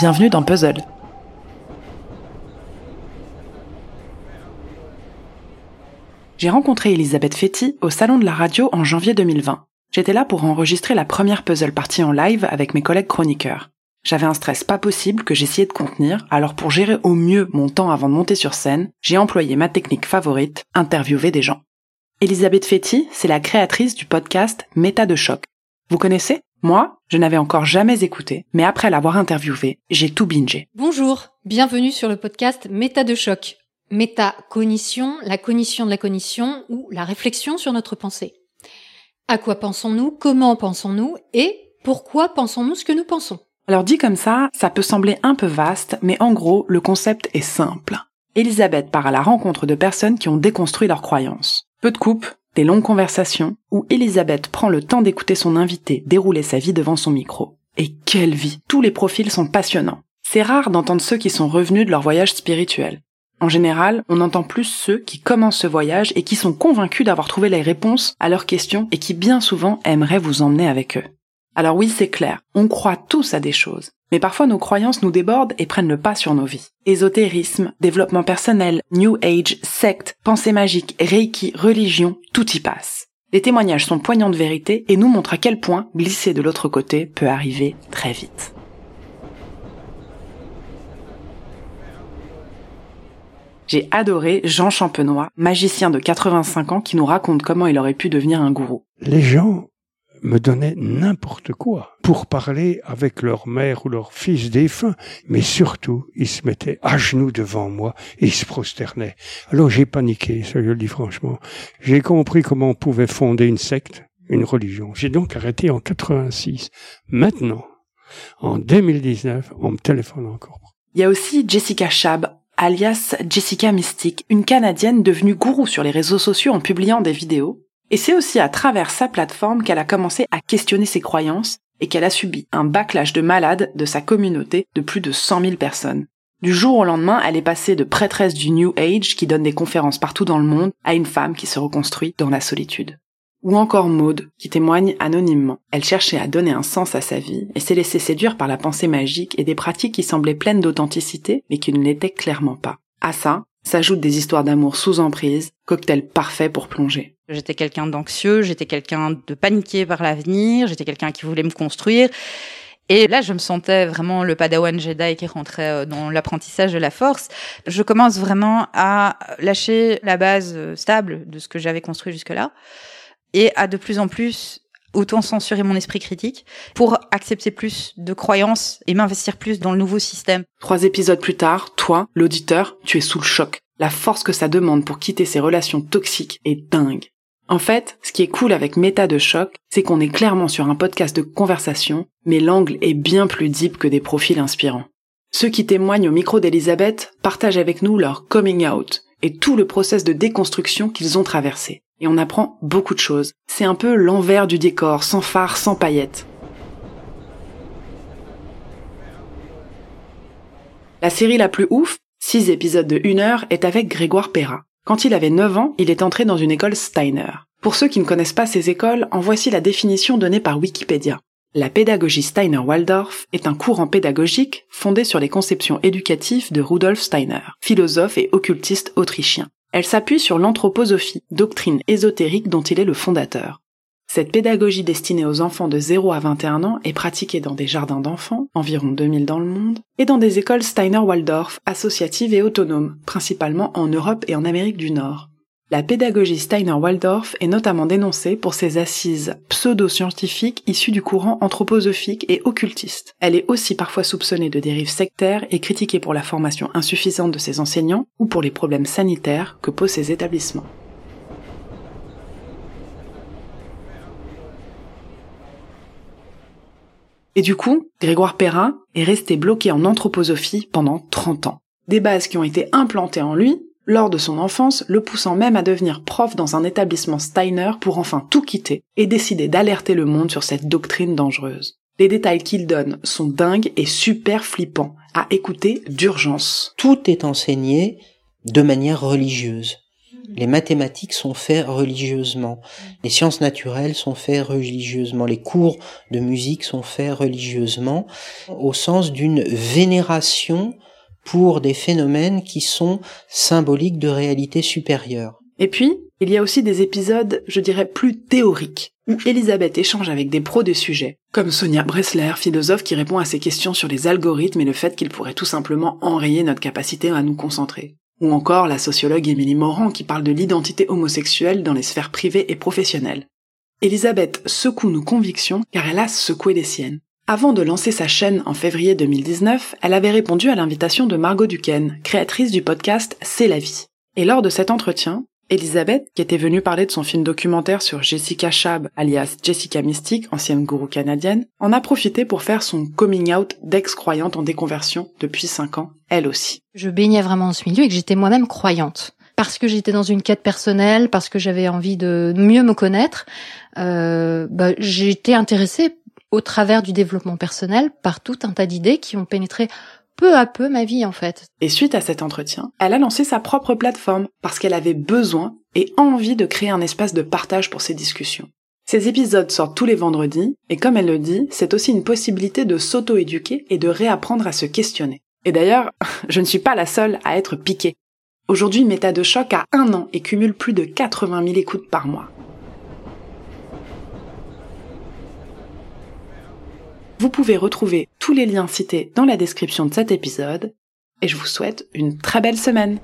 Bienvenue dans Puzzle. J'ai rencontré Elisabeth Fetty au Salon de la Radio en janvier 2020. J'étais là pour enregistrer la première puzzle partie en live avec mes collègues chroniqueurs. J'avais un stress pas possible que j'essayais de contenir, alors pour gérer au mieux mon temps avant de monter sur scène, j'ai employé ma technique favorite, interviewer des gens. Elisabeth Fetty, c'est la créatrice du podcast Méta de choc. Vous connaissez? Moi, je n'avais encore jamais écouté, mais après l'avoir interviewé, j'ai tout bingé. Bonjour, bienvenue sur le podcast Méta de choc. Méta-cognition, la cognition de la cognition ou la réflexion sur notre pensée. À quoi pensons-nous Comment pensons-nous Et pourquoi pensons-nous ce que nous pensons? Alors dit comme ça, ça peut sembler un peu vaste, mais en gros, le concept est simple. Elisabeth part à la rencontre de personnes qui ont déconstruit leurs croyances. Peu de coupes, des longues conversations, où Elisabeth prend le temps d'écouter son invité dérouler sa vie devant son micro. Et quelle vie Tous les profils sont passionnants. C'est rare d'entendre ceux qui sont revenus de leur voyage spirituel. En général, on entend plus ceux qui commencent ce voyage et qui sont convaincus d'avoir trouvé les réponses à leurs questions et qui bien souvent aimeraient vous emmener avec eux. Alors oui, c'est clair, on croit tous à des choses, mais parfois nos croyances nous débordent et prennent le pas sur nos vies. Ésotérisme, développement personnel, New Age, secte, pensée magique, Reiki, religion, tout y passe. Les témoignages sont poignants de vérité et nous montrent à quel point glisser de l'autre côté peut arriver très vite. J'ai adoré Jean Champenois, magicien de 85 ans qui nous raconte comment il aurait pu devenir un gourou. Les gens me donnaient n'importe quoi pour parler avec leur mère ou leur fils défunt, mais surtout, ils se mettaient à genoux devant moi et ils se prosternaient. Alors j'ai paniqué, ça je le dis franchement. J'ai compris comment on pouvait fonder une secte, une religion. J'ai donc arrêté en 86. Maintenant, en 2019, on me téléphone encore. Il y a aussi Jessica Chab, alias Jessica Mystique, une Canadienne devenue gourou sur les réseaux sociaux en publiant des vidéos. Et c'est aussi à travers sa plateforme qu'elle a commencé à questionner ses croyances et qu'elle a subi un backlash de malades de sa communauté de plus de 100 000 personnes. Du jour au lendemain, elle est passée de prêtresse du New Age qui donne des conférences partout dans le monde à une femme qui se reconstruit dans la solitude. Ou encore Maude, qui témoigne anonymement. Elle cherchait à donner un sens à sa vie et s'est laissée séduire par la pensée magique et des pratiques qui semblaient pleines d'authenticité mais qui ne l'étaient clairement pas. À ça, s'ajoutent des histoires d'amour sous emprise, cocktail parfait pour plonger. J'étais quelqu'un d'anxieux, j'étais quelqu'un de paniqué par l'avenir, j'étais quelqu'un qui voulait me construire. Et là, je me sentais vraiment le padawan Jedi qui rentrait euh, dans l'apprentissage de la force. Je commence vraiment à lâcher la base euh, stable de ce que j'avais construit jusque-là et à de plus en plus autant censurer mon esprit critique pour accepter plus de croyances et m'investir plus dans le nouveau système. Trois épisodes plus tard, toi, l'auditeur, tu es sous le choc. La force que ça demande pour quitter ces relations toxiques est dingue. En fait, ce qui est cool avec Méta de choc, c'est qu'on est clairement sur un podcast de conversation, mais l'angle est bien plus deep que des profils inspirants. Ceux qui témoignent au micro d'Elisabeth partagent avec nous leur coming out et tout le process de déconstruction qu'ils ont traversé et on apprend beaucoup de choses. C'est un peu l'envers du décor, sans phare, sans paillettes. La série la plus ouf, 6 épisodes de 1 heure, est avec Grégoire Perra. Quand il avait 9 ans, il est entré dans une école Steiner. Pour ceux qui ne connaissent pas ces écoles, en voici la définition donnée par Wikipédia. La pédagogie Steiner-Waldorf est un courant pédagogique fondé sur les conceptions éducatives de Rudolf Steiner, philosophe et occultiste autrichien. Elle s'appuie sur l'anthroposophie, doctrine ésotérique dont il est le fondateur. Cette pédagogie destinée aux enfants de 0 à 21 ans est pratiquée dans des jardins d'enfants, environ 2000 dans le monde, et dans des écoles Steiner-Waldorf associatives et autonomes, principalement en Europe et en Amérique du Nord. La pédagogie Steiner-Waldorf est notamment dénoncée pour ses assises pseudo-scientifiques issues du courant anthroposophique et occultiste. Elle est aussi parfois soupçonnée de dérives sectaires et critiquée pour la formation insuffisante de ses enseignants ou pour les problèmes sanitaires que posent ces établissements. Et du coup, Grégoire Perrin est resté bloqué en anthroposophie pendant 30 ans. Des bases qui ont été implantées en lui lors de son enfance, le poussant même à devenir prof dans un établissement Steiner pour enfin tout quitter et décider d'alerter le monde sur cette doctrine dangereuse. Les détails qu'il donne sont dingues et super flippants, à écouter d'urgence. Tout est enseigné de manière religieuse. Les mathématiques sont faits religieusement. Les sciences naturelles sont faits religieusement. Les cours de musique sont faits religieusement au sens d'une vénération pour des phénomènes qui sont symboliques de réalité supérieure. Et puis, il y a aussi des épisodes, je dirais, plus théoriques, où Elisabeth échange avec des pros des sujets, comme Sonia Bressler, philosophe qui répond à ses questions sur les algorithmes et le fait qu'ils pourraient tout simplement enrayer notre capacité à nous concentrer. Ou encore la sociologue Émilie Morand qui parle de l'identité homosexuelle dans les sphères privées et professionnelles. Elisabeth secoue nos convictions car elle a secoué les siennes. Avant de lancer sa chaîne en février 2019, elle avait répondu à l'invitation de Margot Duquesne, créatrice du podcast C'est la vie. Et lors de cet entretien, Elisabeth, qui était venue parler de son film documentaire sur Jessica Chab, alias Jessica Mystique, ancienne gourou canadienne, en a profité pour faire son coming out d'ex-croyante en déconversion depuis 5 ans, elle aussi. Je baignais vraiment dans ce milieu et que j'étais moi-même croyante. Parce que j'étais dans une quête personnelle, parce que j'avais envie de mieux me connaître, euh, bah, été intéressée au travers du développement personnel par tout un tas d'idées qui ont pénétré peu à peu ma vie en fait. Et suite à cet entretien, elle a lancé sa propre plateforme parce qu'elle avait besoin et envie de créer un espace de partage pour ces discussions. Ces épisodes sortent tous les vendredis, et comme elle le dit, c'est aussi une possibilité de s'auto-éduquer et de réapprendre à se questionner. Et d'ailleurs, je ne suis pas la seule à être piquée. Aujourd'hui, Méta de Choc a un an et cumule plus de 80 000 écoutes par mois. Vous pouvez retrouver tous les liens cités dans la description de cet épisode et je vous souhaite une très belle semaine.